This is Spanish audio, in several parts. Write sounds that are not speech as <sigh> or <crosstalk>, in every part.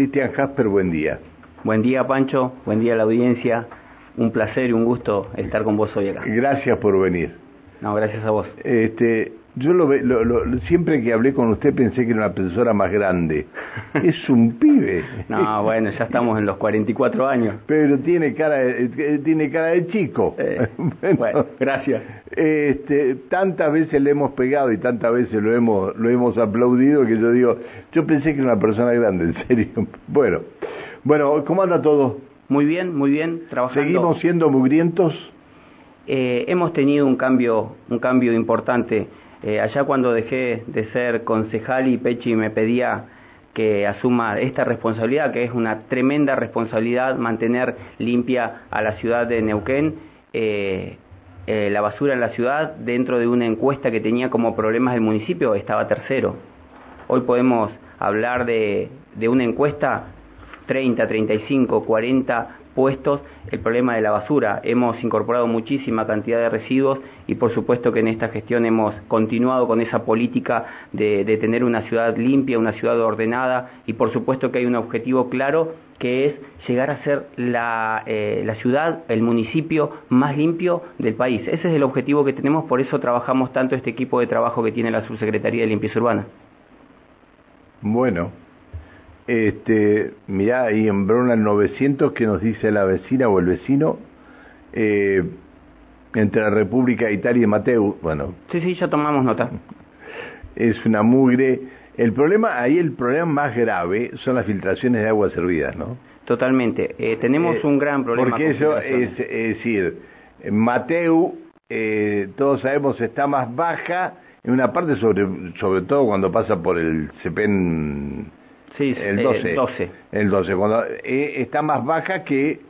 Cristian Jasper, buen día. Buen día, Pancho. Buen día a la audiencia. Un placer y un gusto estar con vos hoy acá. Gracias por venir. No, gracias a vos. Este, yo lo, lo, lo, siempre que hablé con usted pensé que era una persona más grande. <laughs> es un pibe. No, bueno, ya estamos en los 44 años. Pero tiene cara de, eh, tiene cara de chico. Eh, <laughs> bueno, gracias. Este, tantas veces le hemos pegado y tantas veces lo hemos lo hemos aplaudido que yo digo, yo pensé que era una persona grande, en serio. <laughs> Bueno, bueno, ¿cómo anda todo? Muy bien, muy bien, trabajando. ¿Seguimos siendo mugrientos? Eh, hemos tenido un cambio, un cambio importante. Eh, allá cuando dejé de ser concejal y Pechi me pedía que asuma esta responsabilidad, que es una tremenda responsabilidad mantener limpia a la ciudad de Neuquén, eh, la basura en la ciudad, dentro de una encuesta que tenía como problemas el municipio, estaba tercero. Hoy podemos hablar de, de una encuesta 30, 35, 40 puestos el problema de la basura. Hemos incorporado muchísima cantidad de residuos y por supuesto que en esta gestión hemos continuado con esa política de, tener una ciudad limpia, una ciudad ordenada y por supuesto que hay un objetivo claro que es llegar a ser la, eh, la ciudad, el municipio más limpio del país. Ese es el objetivo que tenemos, por eso trabajamos tanto este equipo de trabajo que tiene la Subsecretaría de Limpieza Urbana. Bueno, este, mirá, ahí en Brunel 900 que nos dice la vecina o el vecino, eh, entre la República de Italia y Mateu, bueno. Sí, sí, ya tomamos nota. Es una mugre. El problema, ahí el problema más grave son las filtraciones de agua servidas, ¿no? Totalmente. Eh, tenemos eh, un gran problema. Porque eso es, es, decir, Mateu, todos sabemos, está más baja en una parte, sobre, sobre todo cuando pasa por el CEPEN Sí, el 12. El 12. cuando eh, está más baja que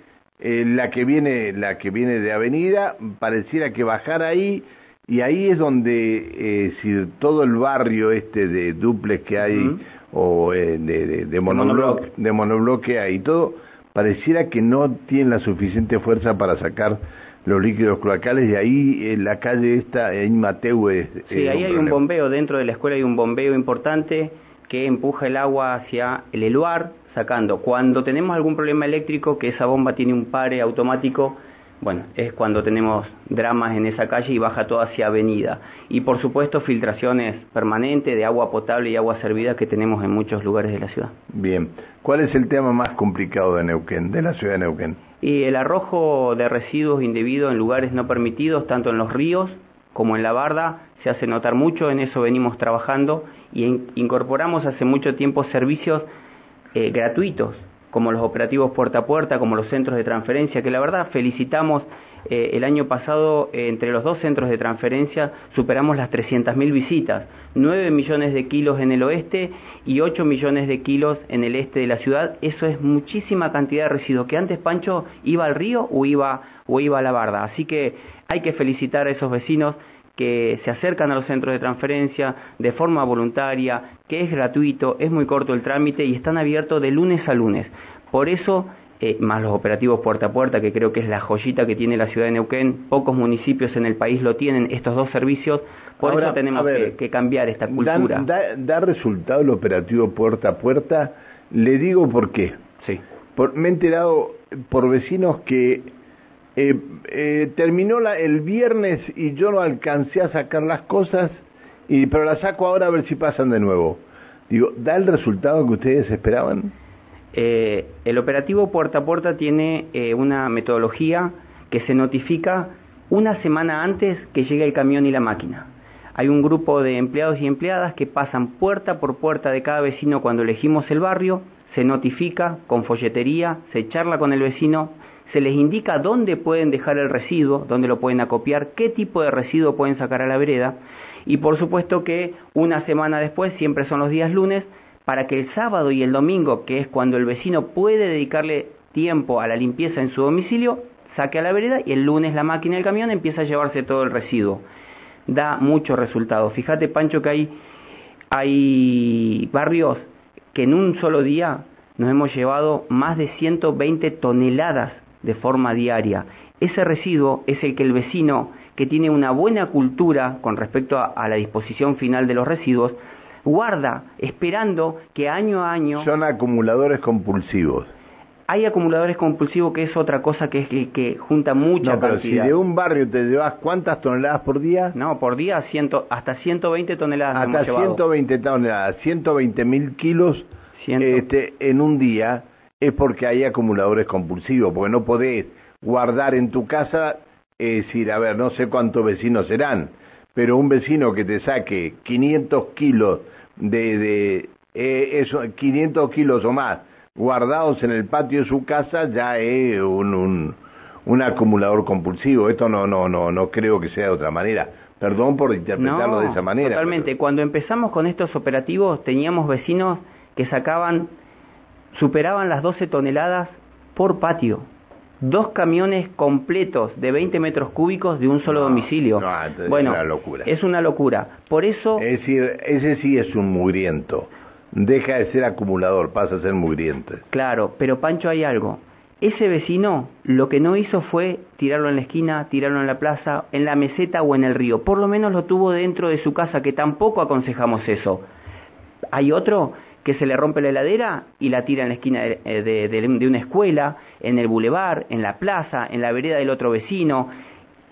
eh, la que viene la que viene de Avenida, pareciera que bajar ahí y ahí es donde eh, si todo el barrio este de duplex que hay o de, de, de, monobloque, de monobloque hay todo, pareciera que no tiene la suficiente fuerza para sacar los líquidos cloacales y ahí en la calle esta en Mateu es, sí ahí hay un bombeo dentro de la escuela hay un bombeo importante que empuja el agua hacia el eluar, sacando. Cuando tenemos algún problema eléctrico, que esa bomba tiene un pare automático, bueno, es cuando tenemos dramas en esa calle y baja todo hacia avenida. Y por supuesto filtraciones permanentes de agua potable y agua servida que tenemos en muchos lugares de la ciudad. Bien, ¿cuál es el tema más complicado de Neuquén, de la ciudad de Neuquén? Y el arrojo de residuos indebidos en lugares no permitidos, tanto en los ríos como en la barda, se hace notar mucho, en eso venimos trabajando y incorporamos hace mucho tiempo servicios eh, gratuitos, como los operativos puerta a puerta, como los centros de transferencia, que la verdad felicitamos. Eh, el año pasado, eh, entre los dos centros de transferencia, superamos las 300.000 visitas, 9 millones de kilos en el oeste y 8 millones de kilos en el este de la ciudad. Eso es muchísima cantidad de residuos, que antes Pancho iba al río o iba, o iba a la barda. Así que hay que felicitar a esos vecinos que se acercan a los centros de transferencia de forma voluntaria, que es gratuito, es muy corto el trámite y están abiertos de lunes a lunes. Por eso, eh, más los operativos puerta a puerta, que creo que es la joyita que tiene la ciudad de Neuquén, pocos municipios en el país lo tienen, estos dos servicios, por eso tenemos que, cambiar esta cultura. Da, resultado el operativo puerta a puerta? Le digo por qué. Sí. me he enterado por vecinos que eh, eh, terminó el viernes y yo no alcancé a sacar las cosas, y, pero las saco ahora a ver si pasan de nuevo. Digo, ¿da el resultado que ustedes esperaban? Eh, el operativo puerta a puerta tiene eh, una metodología que se notifica una semana antes que llegue el camión y la máquina. Hay un grupo de empleados y empleadas que pasan puerta por puerta de cada vecino cuando elegimos el barrio, se notifica con folletería, se charla con el vecino, se les indica dónde pueden dejar el residuo, dónde lo pueden acopiar, qué tipo de residuo pueden sacar a la vereda y por supuesto que una semana después, siempre son los días lunes, para que el sábado y el domingo, que es cuando el vecino puede dedicarle tiempo a la limpieza en su domicilio, saque a la vereda y el lunes la máquina del camión empieza a llevarse todo el residuo. Da mucho resultado. Fíjate, Pancho, que hay, hay barrios que en un solo día nos hemos llevado más de 120 toneladas de forma diaria. Ese residuo es el que el vecino que tiene una buena cultura con respecto a, la disposición final de los residuos guarda, esperando que año a año... Son acumuladores compulsivos. Hay acumuladores compulsivos que es otra cosa que es que, que junta mucha no, pero si de un barrio te llevas cuántas toneladas por día? No, por día ciento, hasta 120 toneladas. Hasta 120 toneladas, 120 mil kilos este, en un día es porque hay acumuladores compulsivos, porque no podés guardar en tu casa, es decir, a ver, no sé cuántos vecinos serán, pero un vecino que te saque 500 kilos de, de eh, eso, 500 kilos o más guardados en el patio de su casa ya es un, un, un acumulador compulsivo. Esto no, no, no, no creo que sea de otra manera. Perdón por interpretarlo de esa manera. Totalmente. Cuando empezamos con estos operativos teníamos vecinos que sacaban, superaban las 12 toneladas por patio. Dos camiones completos de 20 metros cúbicos de un solo domicilio. bueno, es una locura. Es una locura. Por eso... Es decir, ese sí es un mugriento deja de ser acumulador, pasa a ser mugriente. Claro, pero Pancho hay algo. Ese vecino lo que no hizo fue tirarlo en la esquina, tirarlo en la plaza, en la meseta o en el río. Por lo menos lo tuvo dentro de su casa, que tampoco aconsejamos eso. Hay otro que se le rompe la heladera y la tira en la esquina de, de una escuela, en el bulevar, en la plaza, en la vereda del otro vecino.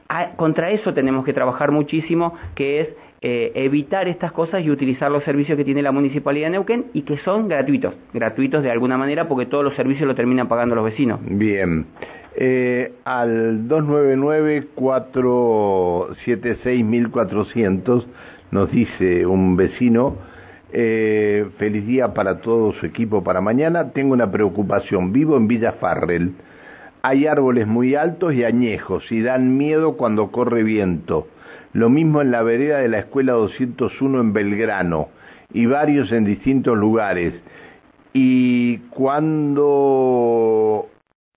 Ah, contra eso tenemos que trabajar muchísimo, que es eh, evitar estas cosas y utilizar los servicios que tiene la Municipalidad de Neuquén y que son gratuitos, gratuitos de alguna manera porque todos los servicios lo terminan pagando los vecinos. Bien. Eh, al 299-476-1400 nos dice un vecino, eh, feliz día para todo su equipo para mañana, tengo una preocupación, vivo en Villa Farrell, hay árboles muy altos y añejos y dan miedo cuando corre viento lo mismo en la vereda de la Escuela 201 en Belgrano y varios en distintos lugares. Y cuando...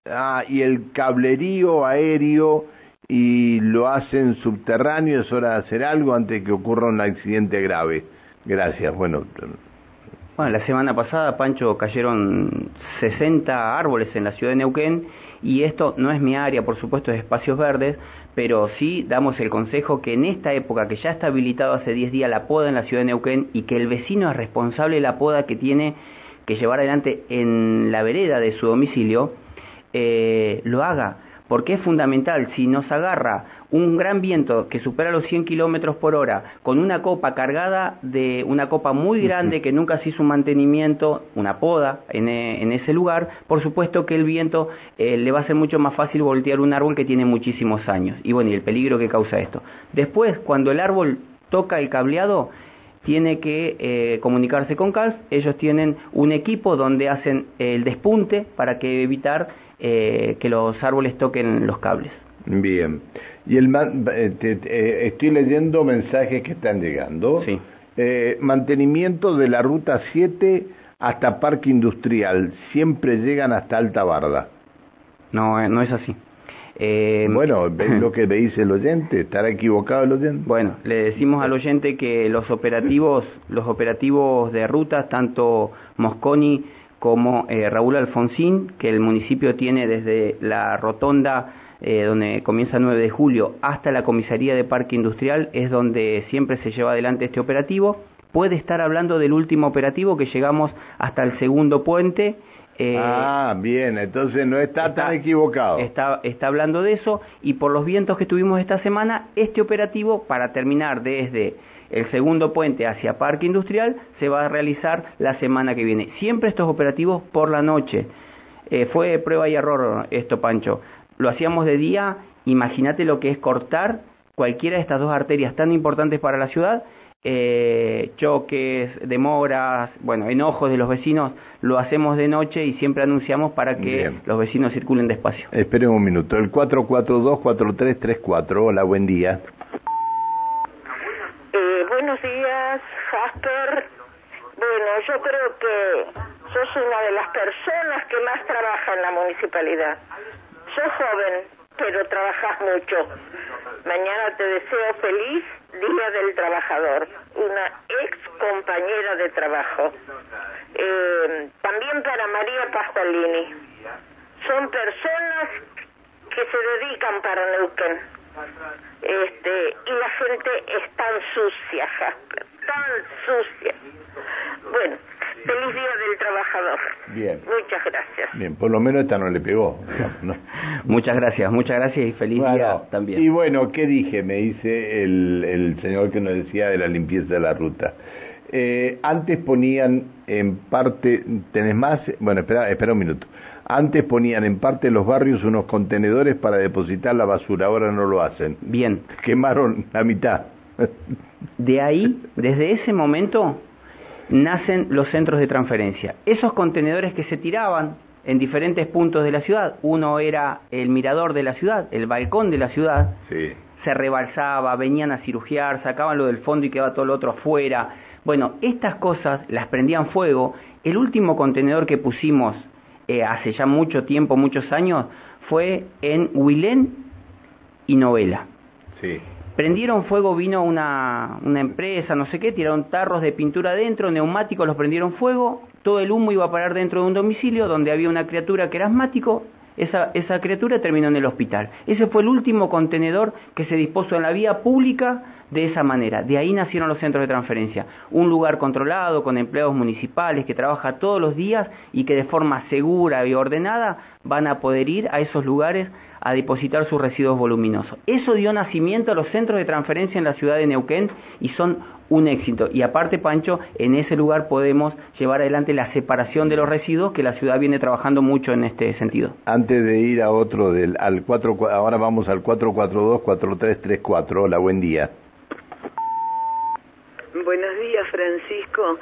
Ah, y el cablerío aéreo y lo hacen subterráneo, es hora de hacer algo antes que ocurra un accidente grave. Gracias. Bueno, bueno, la semana pasada, Pancho, cayeron 60 árboles en la ciudad de Neuquén y esto no es mi área, por supuesto, es espacios verdes, pero sí damos el consejo que en esta época que ya está habilitado hace 10 días la poda en la ciudad de Neuquén y que el vecino es responsable de la poda que tiene que llevar adelante en la vereda de su domicilio, eh, lo haga, porque es fundamental, si nos agarra un gran viento que supera los 100 kilómetros por hora, con una copa cargada de una copa muy grande que nunca se hizo un mantenimiento, una poda en, eh, ese lugar, por supuesto que el viento eh, le va a ser mucho más fácil voltear un árbol que tiene muchísimos años. Y bueno, y el peligro que causa esto. Después, cuando el árbol toca el cableado, tiene que eh, comunicarse con CALS, ellos tienen un equipo donde hacen el despunte para que evitar que los árboles toquen los cables. Bien. Y el eh, eh, estoy leyendo mensajes que están llegando. Sí. Eh, mantenimiento de la ruta 7 hasta Parque Industrial. Siempre llegan hasta Alta Barda. No, no es así. bueno, <laughs> ¿ves lo que me dice el oyente? ¿Estará equivocado el oyente? Bueno, le decimos al oyente que los operativos, los operativos de rutas, tanto Mosconi como Raúl Alfonsín, que el municipio tiene desde la rotonda eh, donde comienza el 9 de julio, hasta la comisaría de Parque Industrial, es donde siempre se lleva adelante este operativo. Puede estar hablando del último operativo que llegamos hasta el segundo puente. Eh, ah, bien, entonces no está, tan equivocado. Está, está hablando de eso y por los vientos que tuvimos esta semana, este operativo para terminar desde el segundo puente hacia Parque Industrial se va a realizar la semana que viene. Siempre estos operativos por la noche. Eh, fue prueba y error esto, Pancho lo hacíamos de día, imagínate lo que es cortar cualquiera de estas dos arterias tan importantes para la ciudad, eh, choques, demoras, bueno, enojos de los vecinos, lo hacemos de noche y siempre anunciamos para que los vecinos circulen despacio. Esperen un minuto, el 442-4334, hola, buen día. Eh, buenos días, Jasper. Bueno, yo creo que sos una de las personas que más trabaja en la municipalidad. Sos joven, pero trabajas mucho. Mañana te deseo feliz Día del Trabajador, una ex compañera de trabajo. Eh, también para María Pascualini. Son personas que se dedican para Neuquén. Este, y la gente es tan sucia, Jasper tan sucia. Bueno, feliz día del trabajador. Bien. Muchas gracias. Bien, por lo menos esta no le pegó. ¿no? <laughs> Muchas gracias, muchas gracias y feliz Bueno, día también. Y bueno, ¿qué dije? Me dice el, el señor que nos decía de la limpieza de la ruta. Eh, antes ponían en parte, ¿tenés más? Bueno, espera, espera un minuto. Antes ponían en parte de los barrios unos contenedores para depositar la basura, ahora no lo hacen. Bien, Quemaron la mitad. De ahí, desde ese momento, nacen los centros de transferencia. Esos contenedores que se tiraban en diferentes puntos de la ciudad, uno era el mirador de la ciudad, el balcón de la ciudad, Sí. se rebalsaba, venían a cirugiar, sacaban lo del fondo y quedaba todo lo otro afuera. Bueno, estas cosas las prendían fuego. El último contenedor que pusimos eh, hace ya mucho tiempo, muchos años, fue en Huilén y Novela. Sí. Prendieron fuego, vino una, una empresa, no sé qué, tiraron tarros de pintura adentro, neumáticos los prendieron fuego, todo el humo iba a parar dentro de un domicilio donde había una criatura que era asmático, esa, esa criatura terminó en el hospital. Ese fue el último contenedor que se dispuso en la vía pública de esa manera. De ahí nacieron los centros de transferencia. Un lugar controlado con empleados municipales que trabaja todos los días y que de forma segura y ordenada van a poder ir a esos lugares a depositar sus residuos voluminosos. Eso dio nacimiento a los centros de transferencia en la ciudad de Neuquén y son un éxito. Y aparte, Pancho, en ese lugar podemos llevar adelante la separación de los residuos, que la ciudad viene trabajando mucho en este sentido. Antes de ir a otro, del, al 4, ahora vamos al 442-4334. Hola, buen día. Buenos días, Francisco.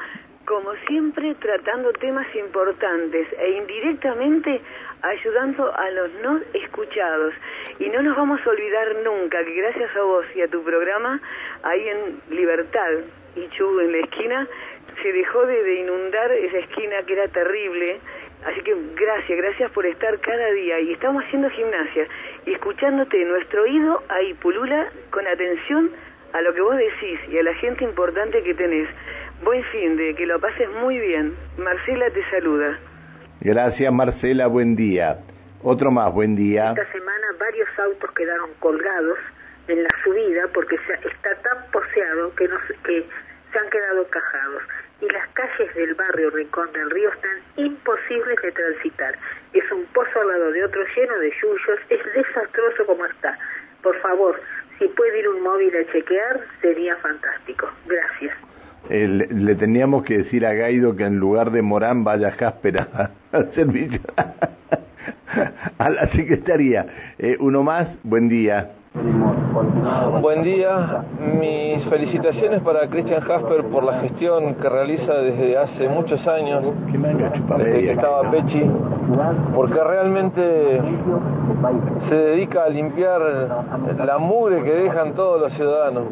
Como siempre, tratando temas importantes e indirectamente ayudando a los no escuchados. Y no nos vamos a olvidar nunca que gracias a vos y a tu programa, ahí en Libertad y Chu en la esquina, se dejó de, de inundar esa esquina que era terrible. Así que gracias, gracias por estar cada día. Y estamos haciendo gimnasia y escuchándote nuestro oído ahí pulula con atención a lo que vos decís y a la gente importante que tenés. Buen fin de que lo pases muy bien. Marcela te saluda. Gracias, Marcela, buen día. Otro más, buen día. Esta semana varios autos quedaron colgados en la subida porque se- está tan poseado que, no, se- que se han quedado encajados. Y las calles del barrio Rincón del Río están imposibles de transitar. Es un pozo al lado de otro lleno de yuyos. Es desastroso como está. Por favor, si puede ir un móvil a chequear, sería fantástico. Gracias. Eh, le, teníamos que decir a Gaido que en lugar de Morán vaya Jasper a- <laughs> al servicio a la secretaría. Eh, uno más, buen día. Buen día, mis felicitaciones para Christian Jasper por la gestión que realiza desde hace muchos años, ¿Qué manga chupa desde que estaba Pechi, porque realmente se dedica a limpiar la mugre que dejan todos los ciudadanos.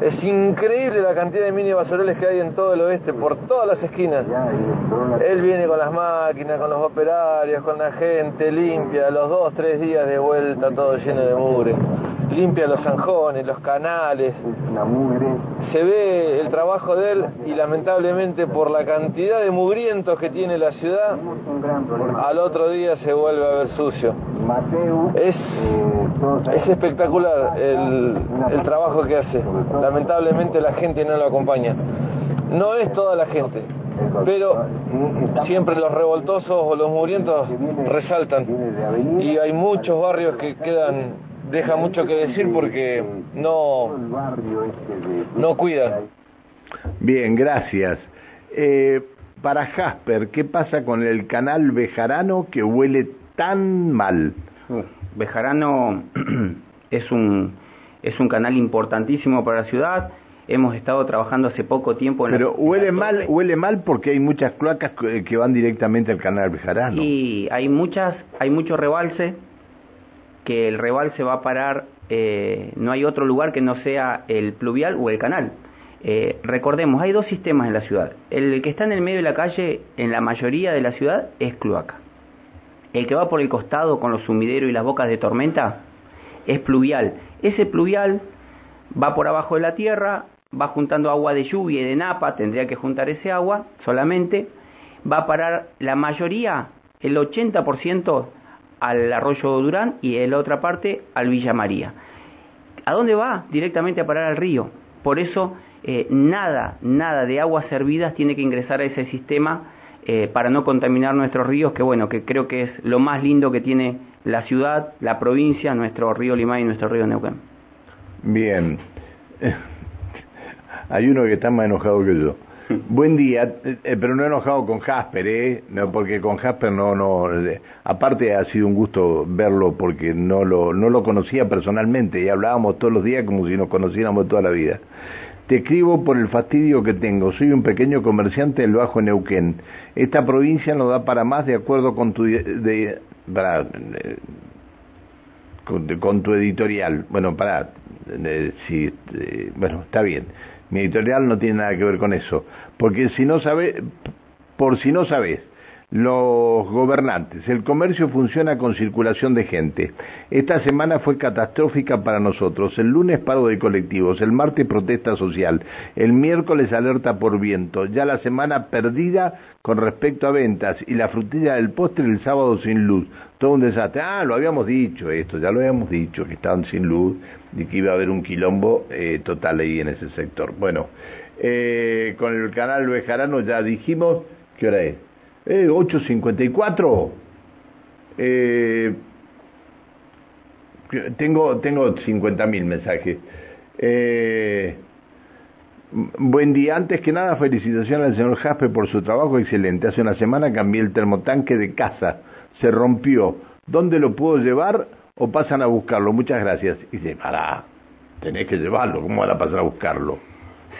Es increíble la cantidad de mini basurales que hay en todo el oeste, por todas las esquinas. Él viene con las máquinas, con los operarios, con la gente, limpia, los dos, tres días de vuelta, todo lleno de mugre. Limpia los zanjones, los canales. Se ve el trabajo de él y lamentablemente por la cantidad de mugrientos que tiene la ciudad, al otro día se vuelve a ver sucio. Es, es espectacular el, el trabajo que hace. Lamentablemente la gente no lo acompaña. No es toda la gente, pero siempre los revoltosos o los mugrientos resaltan. Y hay muchos barrios que quedan, deja mucho que decir porque no, no cuidan. Bien, gracias. Eh, para Jasper, ¿qué pasa con el canal Bejarano que huele tan mal? Bejarano <clears throat> es un, es un canal importantísimo para la ciudad. Hemos estado trabajando hace poco tiempo en la- Pero en la huele mal, torre. huele mal porque hay muchas cloacas que que van directamente al canal Bejarano. Y hay muchas, hay mucho rebalse, que el rebalse va a parar, eh, no hay otro lugar que no sea el pluvial o el canal. Eh, recordemos, hay dos sistemas en la ciudad. El que está en el medio de la calle, en la mayoría de la ciudad, es cloaca. El que va por el costado con los sumideros y las bocas de tormenta es pluvial. Ese pluvial va por abajo de la tierra, va juntando agua de lluvia y de napa, tendría que juntar ese agua solamente, va a parar la mayoría, el 80% al arroyo Durán y en la otra parte al Villa María. ¿A dónde va? Directamente a parar al río. Por eso eh, nada, nada de aguas servidas tiene que ingresar a ese sistema eh, para no contaminar nuestros ríos, que bueno, que creo que es lo más lindo que tiene la ciudad, la provincia, nuestro río Limay y nuestro río Neuquén. Bien. <laughs> Hay uno que está más enojado que yo. <laughs> Buen día, eh, pero no enojado con Jasper, ¿eh? No, porque con Jasper no, no. eh, aparte ha sido un gusto verlo porque no lo, no lo conocía personalmente y hablábamos todos los días como si nos conociéramos toda la vida. Te escribo por el fastidio que tengo. Soy un pequeño comerciante del Bajo Neuquén. Esta provincia no da para más de acuerdo con tu, de, para, con, con tu editorial. Bueno, para, si, bueno, está bien. Mi editorial no tiene nada que ver con eso, porque si no sabes, por si no sabes, los gobernantes, el comercio funciona con circulación de gente. Esta semana fue catastrófica para nosotros. El lunes paro de colectivos, el martes protesta social, el miércoles alerta por viento, ya la semana perdida con respecto a ventas y la frutilla del postre el sábado sin luz. Todo un desastre. Ah, lo habíamos dicho esto, ya lo habíamos dicho, que estaban sin luz y que iba a haber un quilombo eh, total ahí en ese sector. Bueno, eh, con el canal Bejarano ya dijimos, ¿qué hora es? Eh, 8.54. Eh, tengo tengo 50.000 mensajes. Eh, buen día. Antes que nada, felicitaciones al señor Jaspe por su trabajo excelente. Hace una semana cambié el termotanque de casa. Se rompió. ¿Dónde lo puedo llevar o pasan a buscarlo? Muchas gracias. Y dice, pará, tenés que llevarlo. ¿Cómo van a pasar a buscarlo?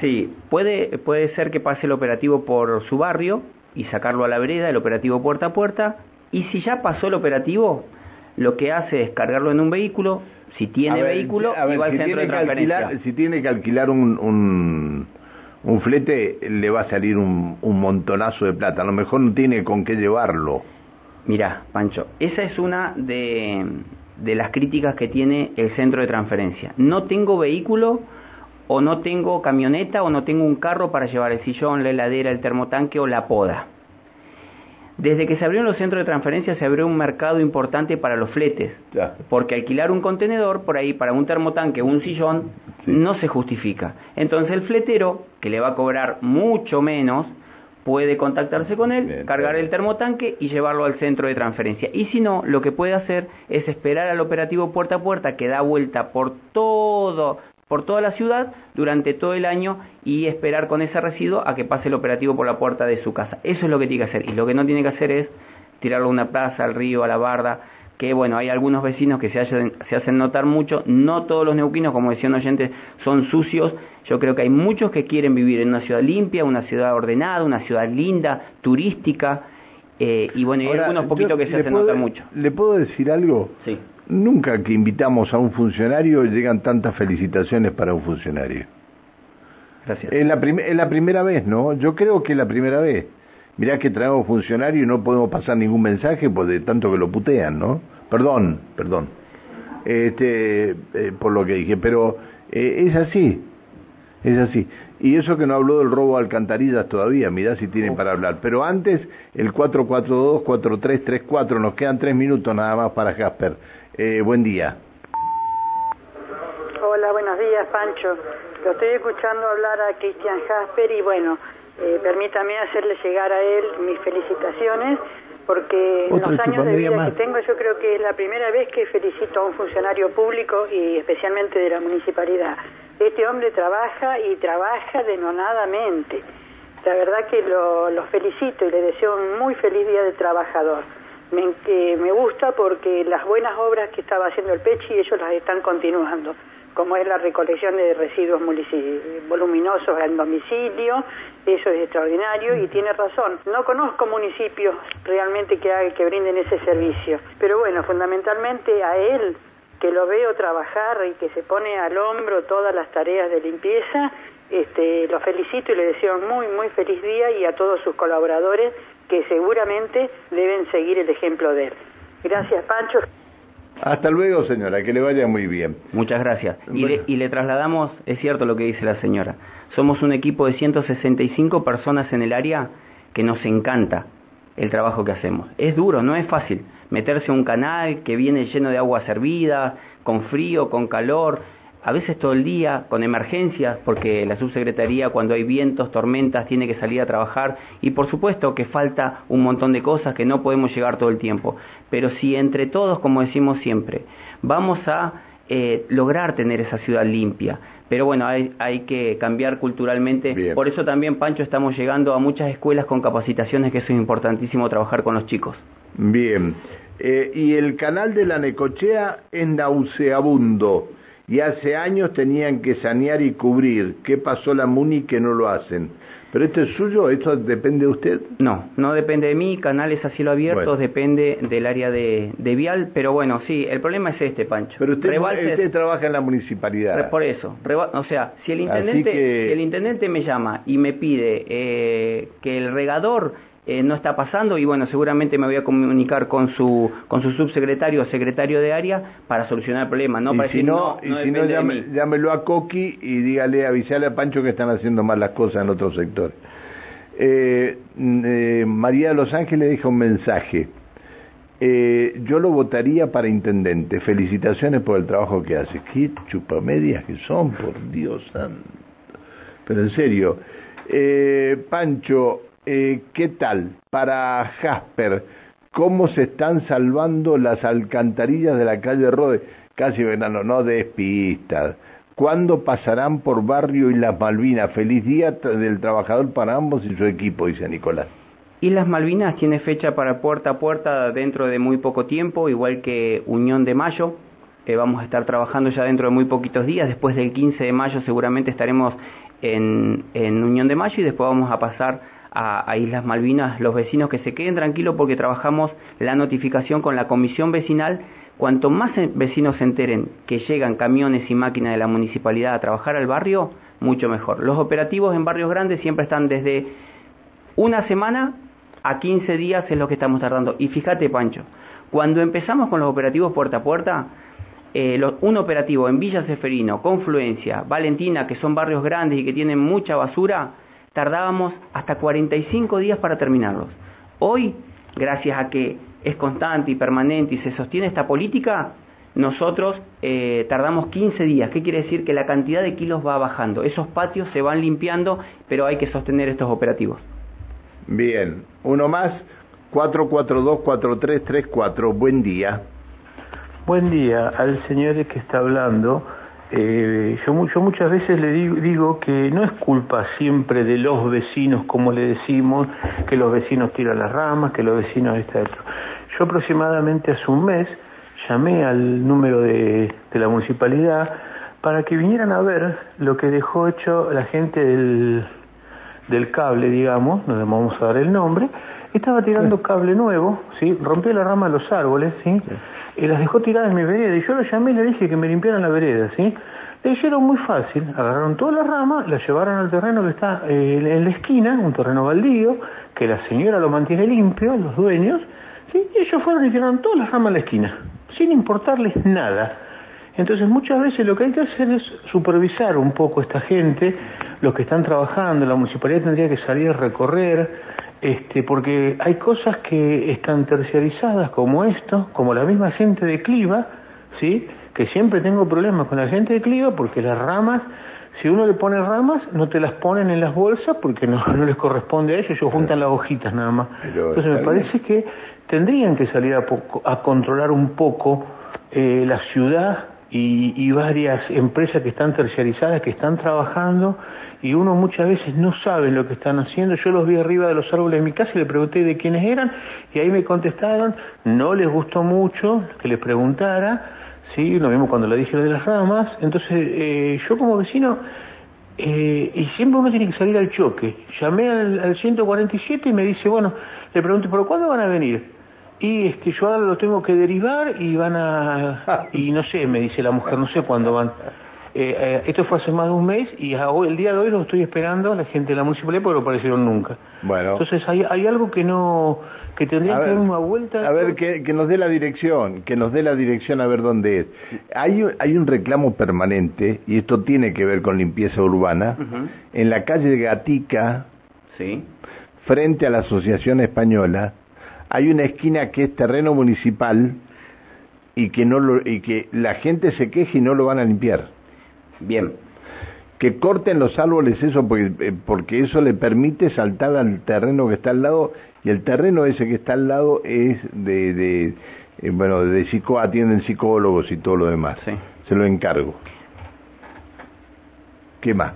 Sí, puede, puede ser que pase el operativo por su barrio y sacarlo a la vereda, el operativo puerta a puerta, y si ya pasó el operativo, lo que hace es cargarlo en un vehículo, si tiene A ver, vehículo, a ver, y va al si centro de que transferencia. alquilar, si tiene que alquilar un, un, un flete, le va a salir un, un montonazo de plata. A lo mejor no tiene con qué llevarlo. Mirá, Pancho, esa es una de, de las críticas que tiene el centro de transferencia. No tengo vehículo o no tengo camioneta o no tengo un carro para llevar el sillón, la heladera, el termotanque o la poda. Desde que se abrieron los centros de transferencia se abrió un mercado importante para los fletes, porque alquilar un contenedor por ahí para un termotanque o un sillón Sí. no se justifica. Entonces el fletero, que le va a cobrar mucho menos, puede contactarse con él, Bien, cargar bien. el termotanque y llevarlo al centro de transferencia. Y si no, lo que puede hacer es esperar al operativo puerta a puerta que da vuelta por todo por toda la ciudad durante todo el año y esperar con ese residuo a que pase el operativo por la puerta de su casa. Eso es lo que tiene que hacer. Y lo que no tiene que hacer es tirarlo a una plaza, al río, a la barda, que bueno, hay algunos vecinos que se, hacen- se hacen notar mucho, no todos los neuquinos, como decía un oyente, son sucios, yo creo que hay muchos que quieren vivir en una ciudad limpia, una ciudad ordenada, una ciudad linda, turística, eh, y bueno, hay Ahora, algunos poquitos que se hacen puedo- notar mucho. ¿Le puedo decir algo? Sí. Nunca que invitamos a un funcionario llegan tantas felicitaciones para un funcionario. Gracias. Es la, prim- es la primera vez, ¿no? Yo creo que es la primera vez. Mirá que traemos funcionario y no podemos pasar ningún mensaje por de tanto que lo putean, ¿no? Perdón, perdón. Este, eh, por lo que dije, pero eh, es así, es así. Y eso que no habló del robo de alcantarillas todavía, mirá si tiene para hablar. Pero antes, el 442-4334, nos quedan tres minutos nada más para Jasper. Eh, buen día. Hola, buenos días, Pancho. Lo estoy escuchando hablar a Cristian Jasper y bueno, eh, permítame hacerle llegar a él mis felicitaciones porque en los años de vida más. que tengo yo creo que es la primera vez que felicito a un funcionario público y especialmente de la municipalidad. Este hombre trabaja y trabaja denonadamente. La verdad que lo, lo felicito y le deseo un muy feliz día de trabajador. Me, que me gusta porque las buenas obras que estaba haciendo el Pechi ellos las están continuando, como es la recolección de residuos voluminosos en domicilio, eso es extraordinario y tiene razón. No conozco municipios realmente que, haga- que brinden ese servicio, pero bueno, fundamentalmente a él que lo veo trabajar y que se pone al hombro todas las tareas de limpieza, este, lo felicito y le deseo muy, muy feliz día y a todos sus colaboradores que seguramente deben seguir el ejemplo de él. Gracias, Pancho. Hasta luego, señora, que le vaya muy bien. Muchas gracias. Y, Bueno. le, y le trasladamos, es cierto lo que dice la señora, somos un equipo de 165 personas en el área que nos encanta el trabajo que hacemos. Es duro, no es fácil meterse a un canal que viene lleno de agua servida, con frío, con calor. A veces todo el día, con emergencias, porque la subsecretaría cuando hay vientos, tormentas, tiene que salir a trabajar y por supuesto que falta un montón de cosas que no podemos llegar todo el tiempo. Pero si entre todos, como decimos siempre, vamos a eh, lograr tener esa ciudad limpia, pero bueno, hay, hay que cambiar culturalmente. Por eso también, Pancho, estamos llegando a muchas escuelas con capacitaciones, que eso es importantísimo trabajar con los chicos. Bien. Eh, y el canal de la Necochea es nauseabundo y hace años tenían que sanear y cubrir. ¿Qué pasó la MUNI que no lo hacen? ¿Pero esto es suyo? ¿Esto depende de usted? No, no depende de mí, canales a cielo abierto, depende del área de, Vial, pero bueno, sí, el problema es este, Pancho. Pero usted, trabaja en la municipalidad. Por eso, o sea, si el intendente, el intendente me llama y me pide eh, que el regador eh, no está pasando y bueno, seguramente me voy a comunicar con su con su subsecretario o secretario de área para solucionar el problema, ¿no? Y si no, y si no llámelo a Coqui y dígale, avisale a Pancho que están haciendo mal las cosas en otro sector. Eh, eh, María de Los Ángeles deja un mensaje. yo lo votaría para intendente. Felicitaciones por el trabajo que hace. Qué chupamedias que son, por Dios santo. Pero en serio, Pancho, eh, ¿qué tal para Jasper? ¿Cómo se están salvando las alcantarillas de la calle Rode? Casi verano, no despistas. ¿Cuándo pasarán por Barrio y las Malvinas? Feliz día del trabajador para ambos y su equipo, dice Nicolás. Islas Malvinas tiene fecha para puerta a puerta dentro de muy poco tiempo, igual que Unión de Mayo. Eh, vamos a estar trabajando ya dentro de muy poquitos días. Después del 15 de mayo seguramente estaremos en Unión de Mayo y después vamos a pasar a, Islas Malvinas, los vecinos que se queden tranquilos porque trabajamos la notificación con la comisión vecinal. Cuanto más vecinos se enteren que llegan camiones y máquinas de la municipalidad a trabajar al barrio, mucho mejor. Los operativos en barrios grandes siempre están desde una semana a 15 días es lo que estamos tardando. Y fíjate, Pancho, cuando empezamos con los operativos puerta a puerta, eh, un operativo en Villa Seferino, Confluencia, Valentina, que son barrios grandes y que tienen mucha basura, tardábamos hasta 45 días para terminarlos. Hoy, gracias a que es constante y permanente y se sostiene esta política, nosotros eh, tardamos 15 días. ¿Qué quiere decir? Que la cantidad de kilos va bajando. Esos patios se van limpiando, pero hay que sostener estos operativos. Bien, uno más, 442-4334. Buen día. Buen día al señor que está hablando. Eh, yo, muchas veces le digo, que no es culpa siempre de los vecinos, como le decimos, que los vecinos tiran las ramas, que los vecinos está esto. Yo aproximadamente hace un mes llamé al número de, la municipalidad para que vinieran a ver lo que dejó hecho la gente del, del cable, digamos, no le vamos a dar el nombre, estaba tirando cable nuevo, ¿sí? rompió la rama de los árboles, ¿sí? y las dejó tiradas en mi vereda. Y yo lo llamé y le dije que me limpiaran la vereda, ¿sí? Le dijeron muy fácil, agarraron todas las ramas, las llevaron al terreno que está eh, en la esquina, un terreno baldío, que la señora lo mantiene limpio, los dueños, ¿sí? y ellos fueron y tiraron todas las ramas en la esquina, sin importarles nada. Entonces muchas veces lo que hay que hacer es supervisar un poco a esta gente, los que están trabajando, la municipalidad tendría que salir a recorrer, este, porque hay cosas que están terciarizadas como esto, como la misma gente de Cliva, ¿sí? que siempre tengo problemas con la gente de Cliva porque las ramas, si uno le pone ramas, no te las ponen en las bolsas porque no, les corresponde a ellos, ellos juntan las hojitas nada más. Entonces me parece que tendrían que salir a, a controlar un poco eh, la ciudad y, y varias empresas que están terciarizadas, que están trabajando y uno muchas veces no sabe lo que están haciendo. Yo los vi arriba de los árboles de mi casa y le pregunté de quiénes eran y ahí me contestaron, no les gustó mucho que les preguntara, sí, lo mismo cuando le dije lo de las ramas. Entonces eh, yo como vecino, eh, y siempre uno tiene que salir al choque. Llamé al, al 147 y me dice, bueno, le pregunté, ¿pero cuándo van a venir? Y es que yo ahora lo tengo que derivar y van a... <laughs> Y no sé, me dice la mujer, no sé cuándo van. Eh, eh, esto fue hace más de un mes y hoy, el día de hoy lo estoy esperando la gente de la municipalidad porque no aparecieron nunca. Bueno. Entonces hay, hay algo que no que tendría que dar una vuelta. A ver, que, que, nos dé la dirección, que nos dé la dirección a ver dónde es. Hay, hay un reclamo permanente, y esto tiene que ver con limpieza urbana, en la calle Gatica, ¿Sí? frente a la Asociación Española, hay una esquina que es terreno municipal y que, no lo, y que la gente se queja y no lo van a limpiar. Bien. Que corten los árboles eso porque, eh, porque eso le permite saltar al terreno que está al lado y el terreno ese que está al lado es de, de eh, bueno, de psico, atienden psicólogos y todo lo demás. Sí. Se lo encargo. ¿Qué más?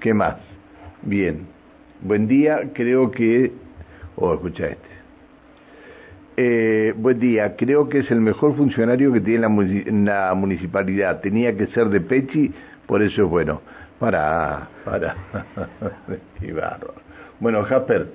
¿Qué más? Bien. Buen día, creo que... Oh, escucha este. Eh, buen día, creo que es el mejor funcionario que tiene la, la municipalidad. Tenía que ser de Pechi, por eso es bueno. Para, para. <laughs> Qué bárbaro. Bueno, Jasper,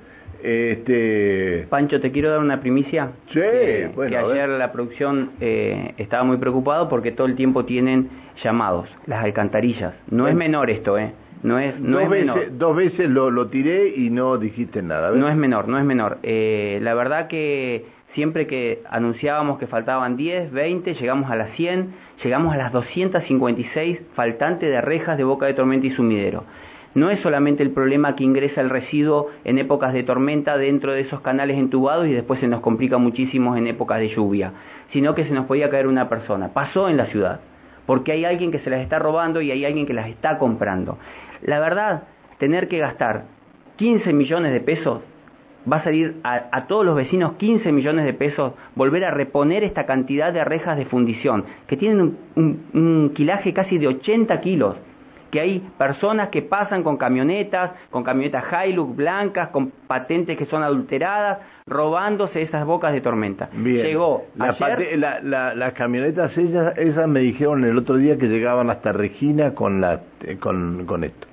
este... Pancho, te quiero dar una primicia. Sí, que, bueno, que ayer la producción eh, estaba muy preocupado porque todo el tiempo tienen llamados, las alcantarillas. No es menor esto, ¿eh? No es, no dos, es veces, menor. dos veces lo, lo tiré y no dijiste nada. ¿ves? No es menor, no es menor. Eh, la verdad que siempre que anunciábamos que faltaban 10, 20, llegamos a las 100, llegamos a las 256 faltantes de rejas de boca de tormenta y sumidero. No es solamente el problema que ingresa el residuo en épocas de tormenta dentro de esos canales entubados y después se nos complica muchísimo en épocas de lluvia, sino que se nos podía caer una persona. Pasó en la ciudad, porque hay alguien que se las está robando y hay alguien que las está comprando. La verdad, tener que gastar 15 millones de pesos va a salir a, a, todos los vecinos 15 millones de pesos volver a reponer esta cantidad de rejas de fundición, que tienen un, un, un, quilaje casi de 80 kilos, que hay personas que pasan con camionetas, con camionetas Hilux blancas, con patentes que son adulteradas, robándose esas bocas de tormenta. Bien. Llegó la ayer... la, las camionetas ellas, esas me dijeron el otro día que llegaban hasta Regina con, la, eh, con, con esto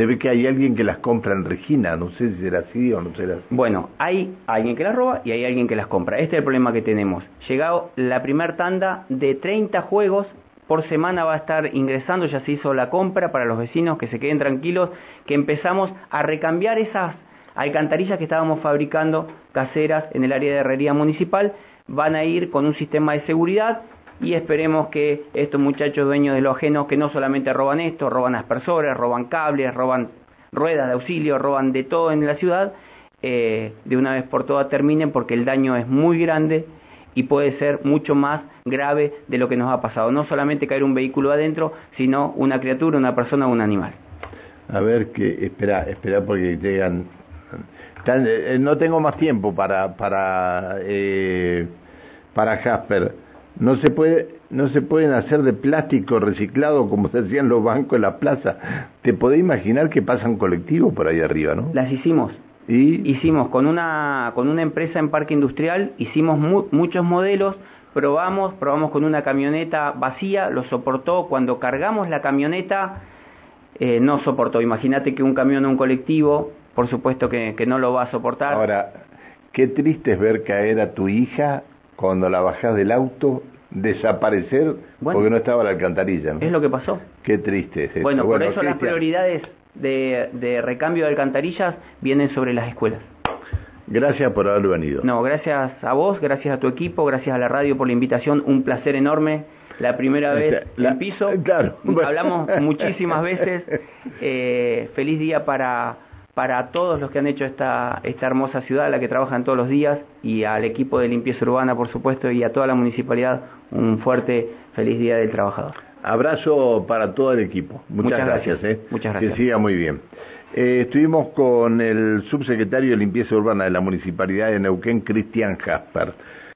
se ve que hay alguien que las compra en Regina, no sé si será así o no será así. Bueno, hay alguien que las roba y hay alguien que las compra. Este es el problema que tenemos. Llegado la primer tanda de 30 juegos por semana va a estar ingresando, ya se hizo la compra para los vecinos que se queden tranquilos, que empezamos a recambiar esas alcantarillas que estábamos fabricando caseras en el área de herrería municipal, van a ir con un sistema de seguridad y esperemos que estos muchachos dueños de lo ajeno, que no solamente roban esto, roban aspersores, roban cables, roban ruedas de auxilio, roban de todo en la ciudad, eh, de una vez por todas terminen porque el daño es muy grande y puede ser mucho más grave de lo que nos ha pasado. No solamente caer un vehículo adentro, sino una criatura, una persona o un animal. A ver, que espera, espera porque llegan... Eh, no tengo más tiempo para, para, eh, para Jasper no se puede no se pueden hacer de plástico reciclado como se hacían los bancos en la plaza. Te podés imaginar que pasan colectivos por ahí arriba no las hicimos. ¿Y? hicimos con una con una empresa en parque industrial hicimos mu muchos modelos probamos probamos con una camioneta vacía lo soportó. Cuando cargamos la camioneta eh, no soportó. Imagínate que un camión o un colectivo por supuesto que, que no lo va a soportar. Ahora qué triste es ver caer a tu hija cuando la bajás del auto, desaparecer bueno, porque no estaba la alcantarilla. ¿no? Es lo que pasó. Qué triste es esto. Bueno, bueno, por eso Cristian. las prioridades de, de, recambio de alcantarillas vienen sobre las escuelas. Gracias por haber venido. No, gracias a vos, gracias a tu equipo, gracias a la radio por la invitación. Un placer enorme. La primera vez o sea, la, en piso. Claro. Hablamos <laughs> muchísimas veces. Eh, feliz día para para todos los que han hecho esta, esta hermosa ciudad, a la que trabajan todos los días, y al equipo de limpieza urbana, por supuesto, y a toda la municipalidad, un fuerte, feliz Día del Trabajador. Abrazo para todo el equipo. Muchas, Muchas gracias. gracias. ¿eh? Muchas gracias. Que siga muy bien. Eh, estuvimos con el subsecretario de Limpieza Urbana de la Municipalidad de Neuquén, Cristian Jasper.